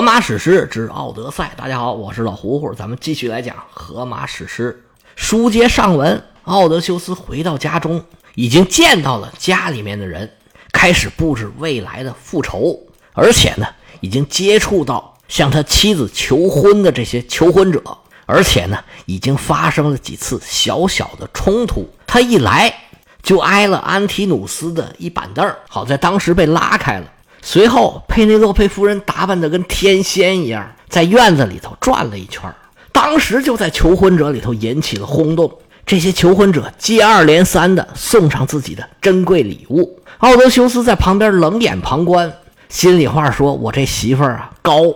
荷马史诗之《奥德赛》，大家好，我是老胡胡，咱们继续来讲《荷马史诗》。书接上文，奥德修斯回到家中，已经见到了家里面的人，开始布置未来的复仇，而且呢，已经接触到向他妻子求婚的这些求婚者，而且呢，已经发生了几次小小的冲突。他一来就挨了安提努斯的一板凳，好在当时被拉开了。随后，佩内洛佩夫人打扮得跟天仙一样，在院子里头转了一圈当时就在求婚者里头引起了轰动。这些求婚者接二连三地送上自己的珍贵礼物，奥德修斯在旁边冷眼旁观，心里话说：“我这媳妇儿啊，高，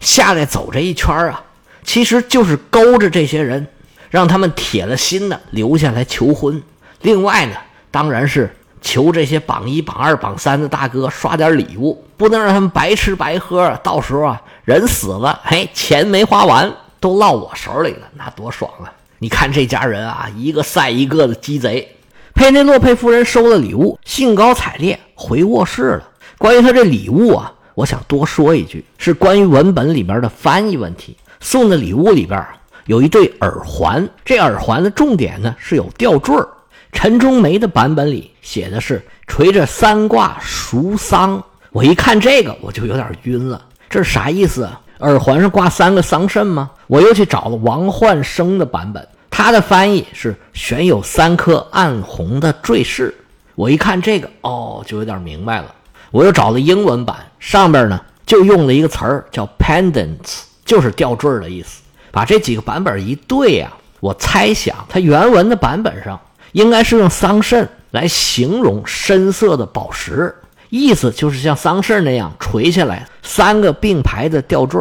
下来走这一圈啊，其实就是勾着这些人，让他们铁了心的留下来求婚。另外呢，当然是。”求这些榜一、榜二、榜三的大哥刷点礼物，不能让他们白吃白喝。到时候啊，人死了，嘿，钱没花完，都落我手里了，那多爽啊！你看这家人啊，一个赛一个的鸡贼。佩内洛佩夫人收了礼物，兴高采烈回卧室了。关于他这礼物啊，我想多说一句，是关于文本里边的翻译问题。送的礼物里边有一对耳环，这耳环的重点呢是有吊坠儿。陈忠梅的版本里写的是垂着三挂赎桑，我一看这个我就有点晕了，这是啥意思啊？耳环上挂三个桑葚吗？我又去找了王焕生的版本，他的翻译是悬有三颗暗红的坠饰。我一看这个，哦，就有点明白了。我又找了英文版，上边呢就用了一个词儿叫 pendants，就是吊坠的意思。把这几个版本一对呀，我猜想它原文的版本上。应该是用桑葚来形容深色的宝石，意思就是像桑葚那样垂下来三个并排的吊坠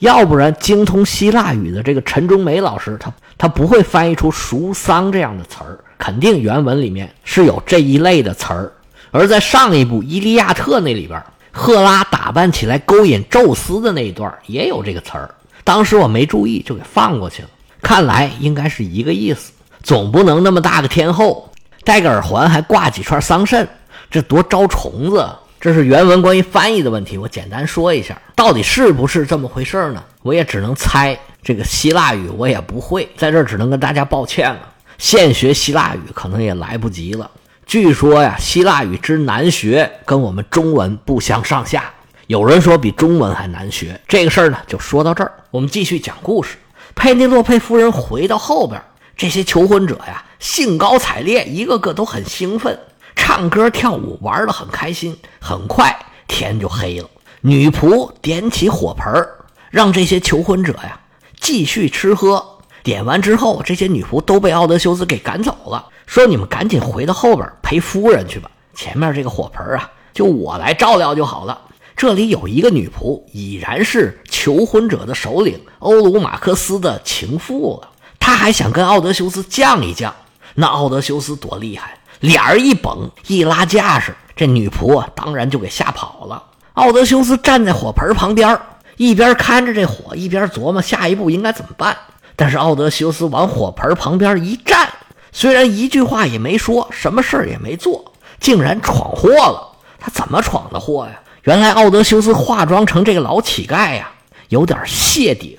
要不然精通希腊语的这个陈忠梅老师，他他不会翻译出“熟桑”这样的词儿，肯定原文里面是有这一类的词儿。而在上一部《伊利亚特》那里边，赫拉打扮起来勾引宙斯的那一段也有这个词儿，当时我没注意就给放过去了，看来应该是一个意思。总不能那么大个天后戴个耳环还挂几串桑葚，这多招虫子！这是原文关于翻译的问题，我简单说一下，到底是不是这么回事呢？我也只能猜。这个希腊语我也不会，在这只能跟大家抱歉了。现学希腊语可能也来不及了。据说呀，希腊语之难学，跟我们中文不相上下。有人说比中文还难学。这个事儿呢，就说到这儿。我们继续讲故事。佩内洛佩夫人回到后边。这些求婚者呀，兴高采烈，一个个都很兴奋，唱歌跳舞，玩得很开心。很快天就黑了，女仆点起火盆让这些求婚者呀继续吃喝。点完之后，这些女仆都被奥德修斯给赶走了，说：“你们赶紧回到后边陪夫人去吧，前面这个火盆啊，就我来照料就好了。”这里有一个女仆，已然是求婚者的首领欧鲁马克斯的情妇了。他还想跟奥德修斯犟一犟，那奥德修斯多厉害，脸儿一绷，一拉架势，这女仆啊，当然就给吓跑了。奥德修斯站在火盆旁边，一边看着这火，一边琢磨下一步应该怎么办。但是奥德修斯往火盆旁边一站，虽然一句话也没说，什么事儿也没做，竟然闯祸了。他怎么闯的祸呀？原来奥德修斯化妆成这个老乞丐呀，有点谢顶。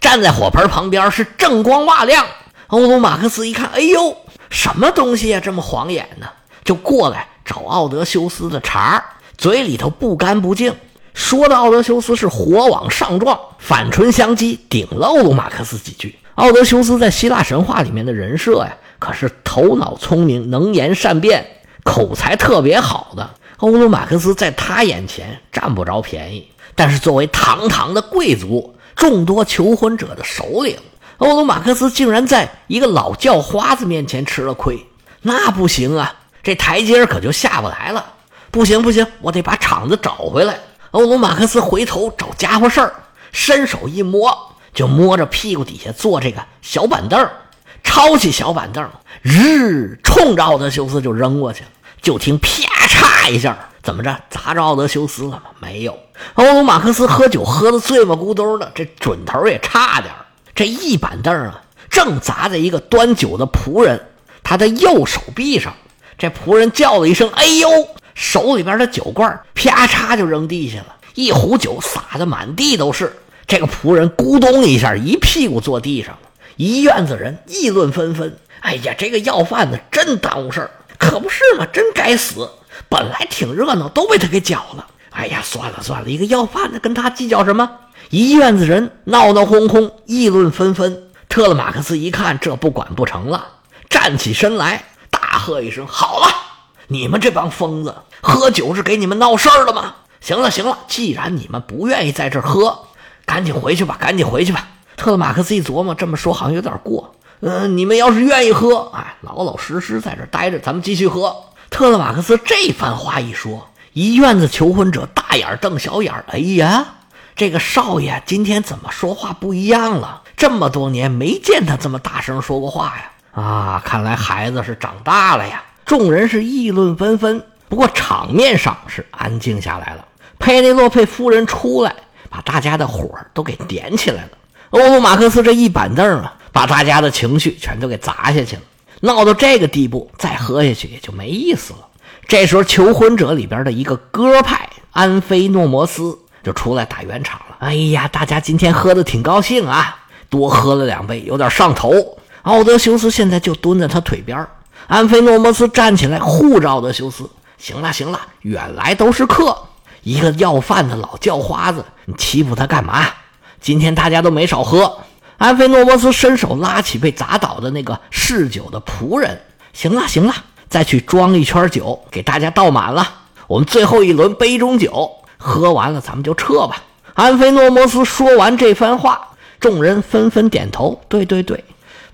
站在火盆旁边是锃光瓦亮。欧鲁马克思一看，哎呦，什么东西呀，这么晃眼呢？就过来找奥德修斯的茬嘴里头不干不净，说的奥德修斯是火往上撞，反唇相讥，顶了欧鲁马克思几句。奥德修斯在希腊神话里面的人设呀，可是头脑聪明、能言善辩、口才特别好的。欧鲁马克斯在他眼前占不着便宜，但是作为堂堂的贵族。众多求婚者的首领欧鲁马克斯竟然在一个老叫花子面前吃了亏，那不行啊！这台阶可就下不来了。不行不行，我得把场子找回来。欧鲁马克斯回头找家伙事儿，伸手一摸，就摸着屁股底下坐这个小板凳，抄起小板凳，日冲着奥德修斯就扔过去了。就听啪嚓一下，怎么着砸着奥德修斯了吗？没有。欧鲁马克斯喝酒喝得醉嘛咕咚的，这准头也差点这一板凳啊，正砸在一个端酒的仆人他的右手臂上。这仆人叫了一声：“哎呦！”手里边的酒罐啪嚓就扔地下了。一壶酒洒的满地都是。这个仆人咕咚一下，一屁股坐地上了。一院子人议论纷纷：“哎呀，这个要饭的真耽误事儿，可不是嘛？真该死！本来挺热闹，都被他给搅了。哎呀，算了算了，一个要饭的跟他计较什么？”一院子人闹闹哄哄，议论纷纷。特勒马克思一看，这不管不成了，站起身来，大喝一声：“好了，你们这帮疯子，喝酒是给你们闹事儿了吗？行了行了，既然你们不愿意在这儿喝，赶紧回去吧，赶紧回去吧。”特勒马克思一琢磨，这么说好像有点过。嗯，你们要是愿意喝，哎，老老实实在这待着，咱们继续喝。特勒马克思这番话一说，一院子求婚者大眼瞪小眼哎呀！这个少爷今天怎么说话不一样了？这么多年没见他这么大声说过话呀！啊，看来孩子是长大了呀！众人是议论纷纷，不过场面上是安静下来了。佩内洛佩夫人出来，把大家的火都给点起来了。欧鲁马克思这一板凳啊，把大家的情绪全都给砸下去了。闹到这个地步，再喝下去也就没意思了。这时候，求婚者里边的一个歌派安菲诺摩斯。就出来打圆场了。哎呀，大家今天喝的挺高兴啊，多喝了两杯，有点上头。奥德修斯现在就蹲在他腿边安菲诺摩斯站起来护着奥德修斯。行了行了，远来都是客，一个要饭的老叫花子，你欺负他干嘛？今天大家都没少喝。安菲诺摩斯伸手拉起被砸倒的那个侍酒的仆人。行了行了，再去装一圈酒，给大家倒满了。我们最后一轮杯中酒。喝完了，咱们就撤吧。安菲诺摩斯说完这番话，众人纷纷点头。对对对，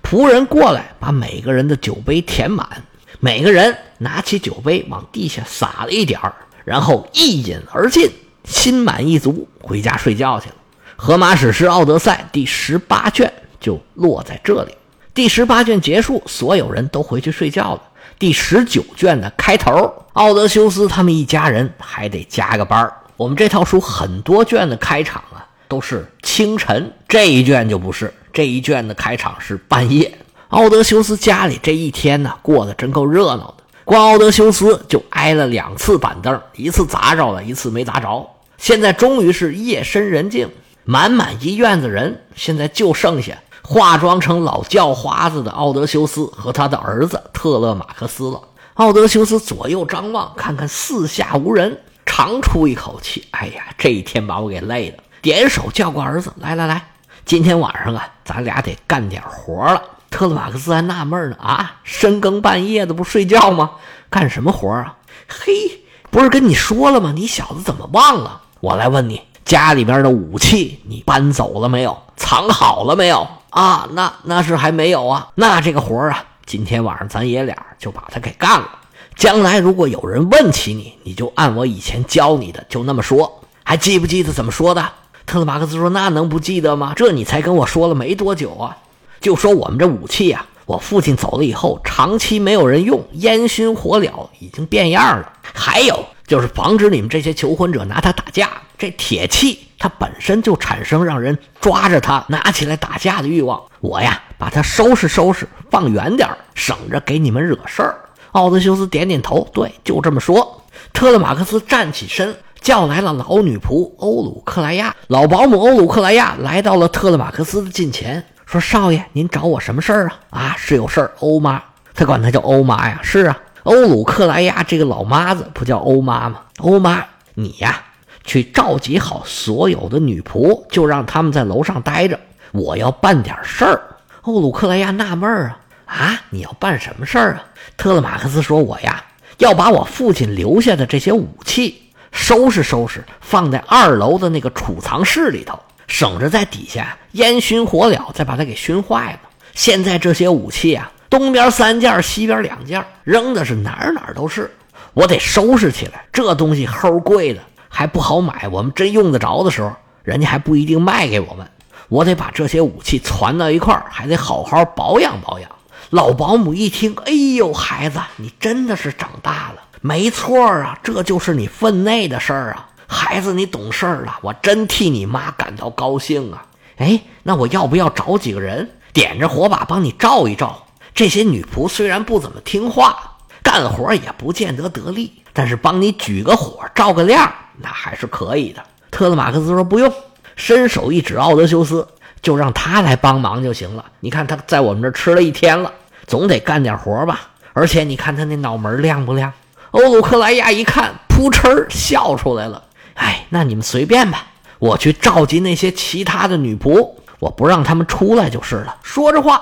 仆人过来，把每个人的酒杯填满。每个人拿起酒杯往地下洒了一点儿，然后一饮而尽，心满意足，回家睡觉去了。《荷马史诗·奥德赛》第十八卷就落在这里。第十八卷结束，所有人都回去睡觉了。第十九卷的开头，奥德修斯他们一家人还得加个班儿。我们这套书很多卷的开场啊都是清晨，这一卷就不是，这一卷的开场是半夜。奥德修斯家里这一天呢过得真够热闹的，光奥德修斯就挨了两次板凳，一次砸着了，一次没砸着。现在终于是夜深人静，满满一院子人，现在就剩下化妆成老叫花子的奥德修斯和他的儿子特勒马克斯了。奥德修斯左右张望，看看四下无人。长出一口气，哎呀，这一天把我给累的。点手叫过儿子，来来来，今天晚上啊，咱俩得干点活了。特勒马克思还纳闷呢，啊，深更半夜的不睡觉吗？干什么活啊？嘿，不是跟你说了吗？你小子怎么忘了？我来问你，家里边的武器你搬走了没有？藏好了没有？啊，那那是还没有啊。那这个活啊，今天晚上咱爷俩就把它给干了。将来如果有人问起你，你就按我以前教你的，就那么说。还记不记得怎么说的？特勒马克思说：“那能不记得吗？这你才跟我说了没多久啊，就说我们这武器呀，我父亲走了以后，长期没有人用，烟熏火燎，已经变样了。还有就是防止你们这些求婚者拿它打架。这铁器它本身就产生让人抓着它拿起来打架的欲望。我呀，把它收拾收拾，放远点省着给你们惹事儿。”奥德修斯点点头，对，就这么说。特勒马克思站起身，叫来了老女仆欧鲁克莱亚。老保姆欧鲁克莱亚来到了特勒马克思的近前，说：“少爷，您找我什么事儿啊？”“啊，是有事儿。”欧妈，他管她叫欧妈呀。是啊，欧鲁克莱亚这个老妈子不叫欧妈吗？欧妈，你呀，去召集好所有的女仆，就让他们在楼上待着。我要办点事儿。欧鲁克莱亚纳闷儿啊。啊！你要办什么事儿啊？特勒马克思说：“我呀，要把我父亲留下的这些武器收拾收拾，放在二楼的那个储藏室里头，省着在底下烟熏火燎，再把它给熏坏了。现在这些武器啊，东边三件，西边两件，扔的是哪儿哪儿都是。我得收拾起来。这东西齁贵的，还不好买。我们真用得着的时候，人家还不一定卖给我们。我得把这些武器攒到一块儿，还得好好保养保养。”老保姆一听，哎呦，孩子，你真的是长大了，没错啊，这就是你分内的事儿啊，孩子，你懂事了，我真替你妈感到高兴啊。哎，那我要不要找几个人点着火把帮你照一照？这些女仆虽然不怎么听话，干活也不见得得力，但是帮你举个火、照个亮，那还是可以的。特勒马克思说：“不用。”伸手一指奥德修斯，就让他来帮忙就行了。你看他在我们这吃了一天了，总得干点活吧？而且你看他那脑门亮不亮？欧鲁克莱亚一看，扑哧笑出来了。哎，那你们随便吧，我去召集那些其他的女仆，我不让他们出来就是了。说着话，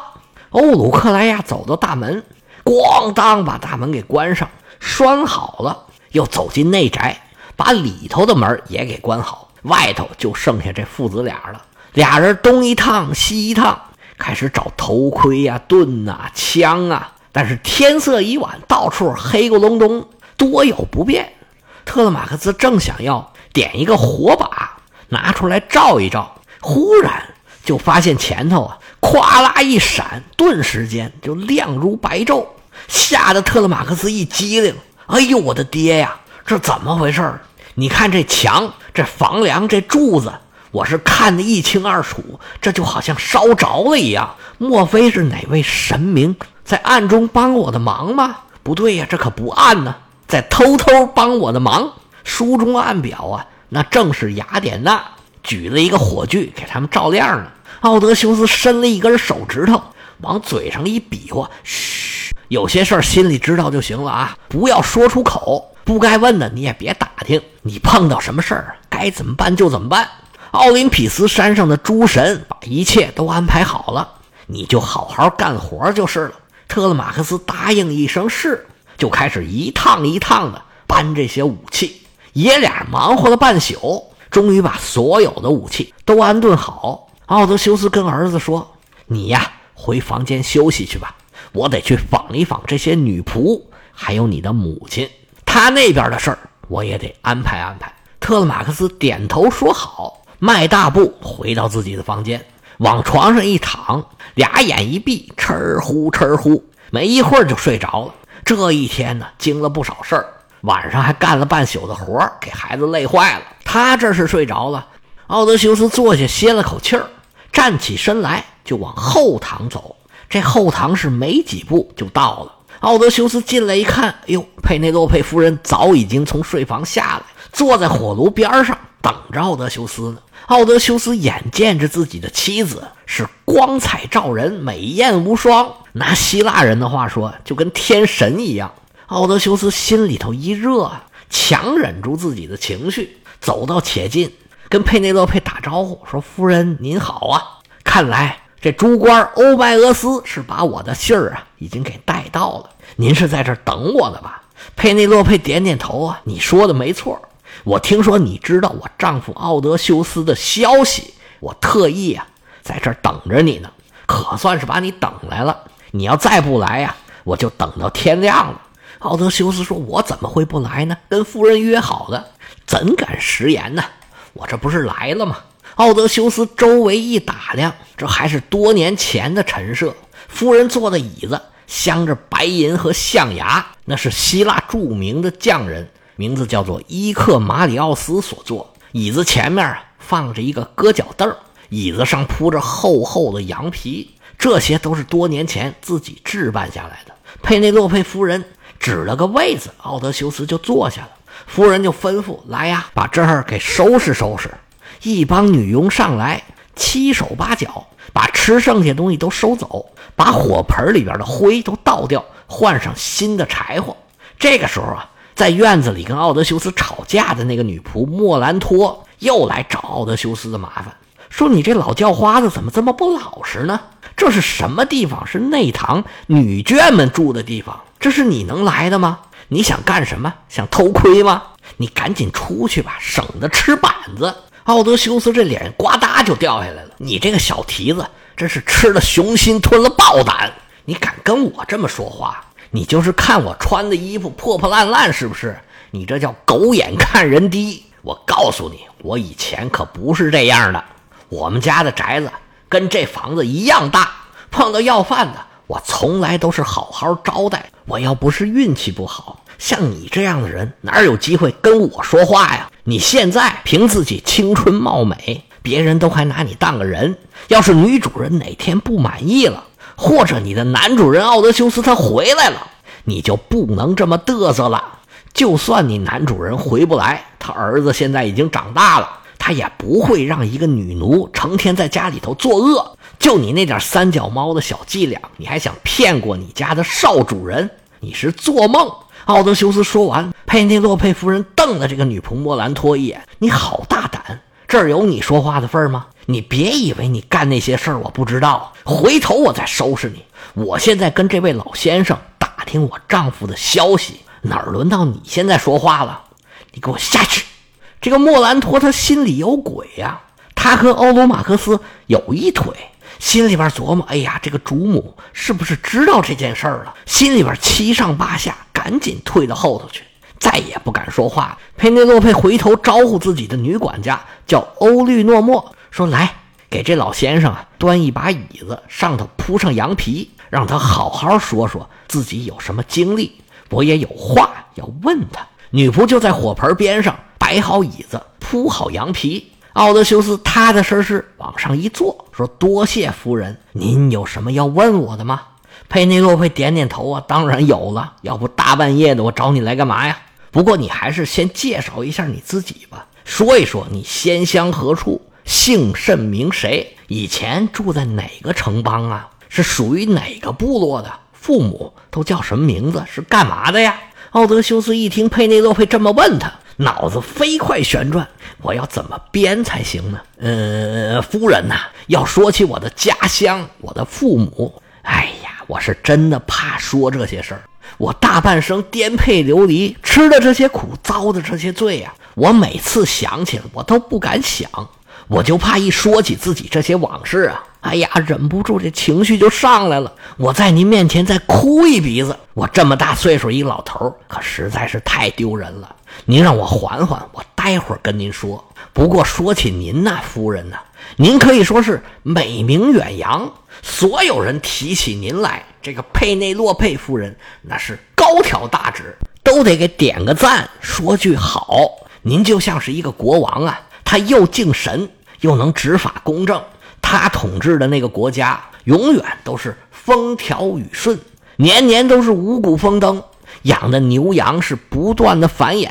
欧鲁克莱亚走到大门，咣当把大门给关上，拴好了，又走进内宅，把里头的门也给关好。外头就剩下这父子俩了，俩人东一趟西一趟，开始找头盔呀、盾呐、枪啊。但是天色已晚，到处黑咕隆咚，多有不便。特勒马克思正想要点一个火把拿出来照一照，忽然就发现前头啊，咵啦一闪，顿时间就亮如白昼，吓得特勒马克思一激灵：“哎呦，我的爹呀，这怎么回事？你看这墙。”这房梁，这柱子，我是看得一清二楚，这就好像烧着了一样。莫非是哪位神明在暗中帮我的忙吗？不对呀，这可不暗呢，在偷偷帮我的忙。书中暗表啊，那正是雅典娜举了一个火炬给他们照亮呢。奥德修斯伸了一根手指头，往嘴上一比划，嘘，有些事儿心里知道就行了啊，不要说出口。不该问的你也别打听，你碰到什么事儿该怎么办就怎么办。奥林匹斯山上的诸神把一切都安排好了，你就好好干活就是了。特勒马克思答应一声是，就开始一趟一趟的搬这些武器。爷俩忙活了半宿，终于把所有的武器都安顿好。奥德修斯跟儿子说：“你呀，回房间休息去吧，我得去访一访这些女仆，还有你的母亲。”他那边的事儿，我也得安排安排。特勒马克思点头说好，迈大步回到自己的房间，往床上一躺，俩眼一闭，哧呼哧呼，没一会儿就睡着了。这一天呢，经了不少事儿，晚上还干了半宿的活给孩子累坏了。他这是睡着了。奥德修斯坐下歇了口气儿，站起身来就往后堂走。这后堂是没几步就到了。奥德修斯进来一看，哎呦，佩内洛佩夫人早已经从睡房下来，坐在火炉边上等着奥德修斯呢。奥德修斯眼见着自己的妻子是光彩照人、美艳无双，拿希腊人的话说，就跟天神一样。奥德修斯心里头一热，强忍住自己的情绪，走到且近，跟佩内洛佩打招呼说：“夫人您好啊，看来。”这诸官欧拜俄斯是把我的信儿啊，已经给带到了。您是在这儿等我的吧？佩内洛佩点点头啊，你说的没错。我听说你知道我丈夫奥德修斯的消息，我特意啊在这儿等着你呢，可算是把你等来了。你要再不来呀，我就等到天亮了。奥德修斯说：“我怎么会不来呢？跟夫人约好的，怎敢食言呢？我这不是来了吗？”奥德修斯周围一打量，这还是多年前的陈设。夫人坐的椅子镶着白银和象牙，那是希腊著名的匠人，名字叫做伊克马里奥斯所做。椅子前面啊放着一个搁脚凳，椅子上铺着厚厚的羊皮，这些都是多年前自己置办下来的。佩内洛佩夫人指了个位子，奥德修斯就坐下了。夫人就吩咐：“来呀，把这儿给收拾收拾。”一帮女佣上来，七手八脚把吃剩下东西都收走，把火盆里边的灰都倒掉，换上新的柴火。这个时候啊，在院子里跟奥德修斯吵架的那个女仆莫兰托又来找奥德修斯的麻烦，说：“你这老叫花子怎么这么不老实呢？这是什么地方？是内堂女眷们住的地方，这是你能来的吗？你想干什么？想偷窥吗？你赶紧出去吧，省得吃板子。”奥德修斯这脸呱嗒就掉下来了。你这个小蹄子，真是吃了熊心吞了豹胆！你敢跟我这么说话？你就是看我穿的衣服破破烂烂，是不是？你这叫狗眼看人低！我告诉你，我以前可不是这样的。我们家的宅子跟这房子一样大，碰到要饭的，我从来都是好好招待。我要不是运气不好。像你这样的人，哪有机会跟我说话呀？你现在凭自己青春貌美，别人都还拿你当个人。要是女主人哪天不满意了，或者你的男主人奥德修斯他回来了，你就不能这么嘚瑟了。就算你男主人回不来，他儿子现在已经长大了，他也不会让一个女奴成天在家里头作恶。就你那点三脚猫的小伎俩，你还想骗过你家的少主人？你是做梦！奥德修斯说完，佩内洛佩夫人瞪了这个女仆莫兰托一眼：“你好大胆！这儿有你说话的份儿吗？你别以为你干那些事儿我不知道，回头我再收拾你。我现在跟这位老先生打听我丈夫的消息，哪儿轮到你现在说话了？你给我下去！”这个莫兰托他心里有鬼呀，他和欧罗马克斯有一腿。心里边琢磨：“哎呀，这个主母是不是知道这件事儿了？”心里边七上八下，赶紧退到后头去，再也不敢说话。佩内洛佩回头招呼自己的女管家，叫欧律诺莫，说：“来，给这老先生啊端一把椅子，上头铺上羊皮，让他好好说说自己有什么经历。我也有话要问他。”女仆就在火盆边上摆好椅子，铺好羊皮。奥德修斯踏踏实实往上一坐，说：“多谢夫人，您有什么要问我的吗？”佩内洛佩点点头啊，当然有了，要不大半夜的我找你来干嘛呀？不过你还是先介绍一下你自己吧，说一说你先乡何处，姓甚名谁，以前住在哪个城邦啊？是属于哪个部落的？父母都叫什么名字？是干嘛的呀？奥德修斯一听佩内洛佩这么问他。脑子飞快旋转，我要怎么编才行呢？呃，夫人呐，要说起我的家乡，我的父母，哎，我是真的怕说这些事儿。我大半生颠沛流离，吃的这些苦，遭的这些罪呀，我每次想起来，我都不敢想。我就怕一说起自己这些往事啊，哎呀，忍不住这情绪就上来了。我在您面前再哭一鼻子，我这么大岁数一老头，可实在是太丢人了。您让我缓缓，我待会儿跟您说。不过说起您呐，夫人呐，您可以说是美名远扬，所有人提起您来，这个佩内洛佩夫人那是高挑大指，都得给点个赞，说句好。您就像是一个国王啊。他又敬神，又能执法公正，他统治的那个国家永远都是风调雨顺，年年都是五谷丰登，养的牛羊是不断的繁衍，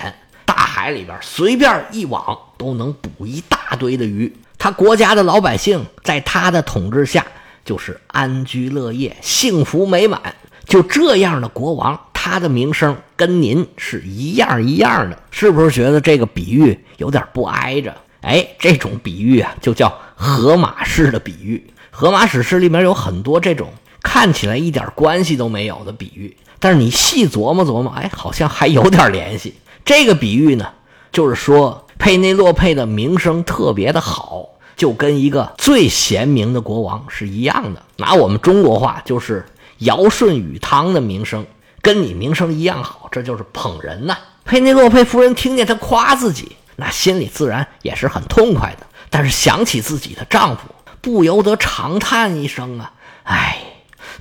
海里边随便一网都能捕一大堆的鱼。他国家的老百姓在他的统治下就是安居乐业、幸福美满。就这样的国王，他的名声跟您是一样一样的，是不是觉得这个比喻有点不挨着？哎，这种比喻啊，就叫荷马式的比喻。荷马史诗里面有很多这种看起来一点关系都没有的比喻，但是你细琢磨琢磨，哎，好像还有点联系。这个比喻呢，就是说佩内洛佩的名声特别的好，就跟一个最贤明的国王是一样的。拿我们中国话，就是尧舜禹汤的名声跟你名声一样好，这就是捧人呐。佩内洛佩夫人听见他夸自己。那心里自然也是很痛快的，但是想起自己的丈夫，不由得长叹一声啊！哎，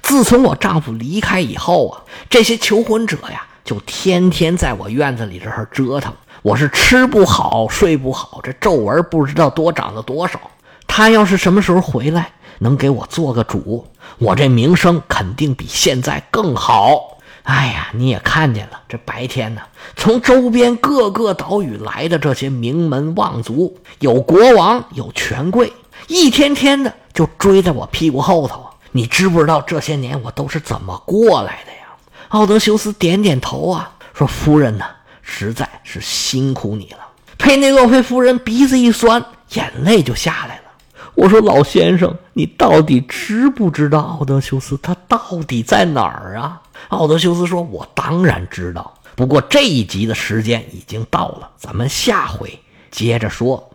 自从我丈夫离开以后啊，这些求婚者呀，就天天在我院子里这儿折腾，我是吃不好睡不好，这皱纹不知道多长了多少。他要是什么时候回来，能给我做个主，我这名声肯定比现在更好。哎呀，你也看见了，这白天呢，从周边各个岛屿来的这些名门望族，有国王，有权贵，一天天的就追在我屁股后头。你知不知道这些年我都是怎么过来的呀？奥德修斯点点头啊，说：“夫人呢，实在是辛苦你了。”佩内洛佩夫人鼻子一酸，眼泪就下来了。我说：“老先生，你到底知不知道奥德修斯他到底在哪儿啊？”奥德修斯说：“我当然知道，不过这一集的时间已经到了，咱们下回接着说。”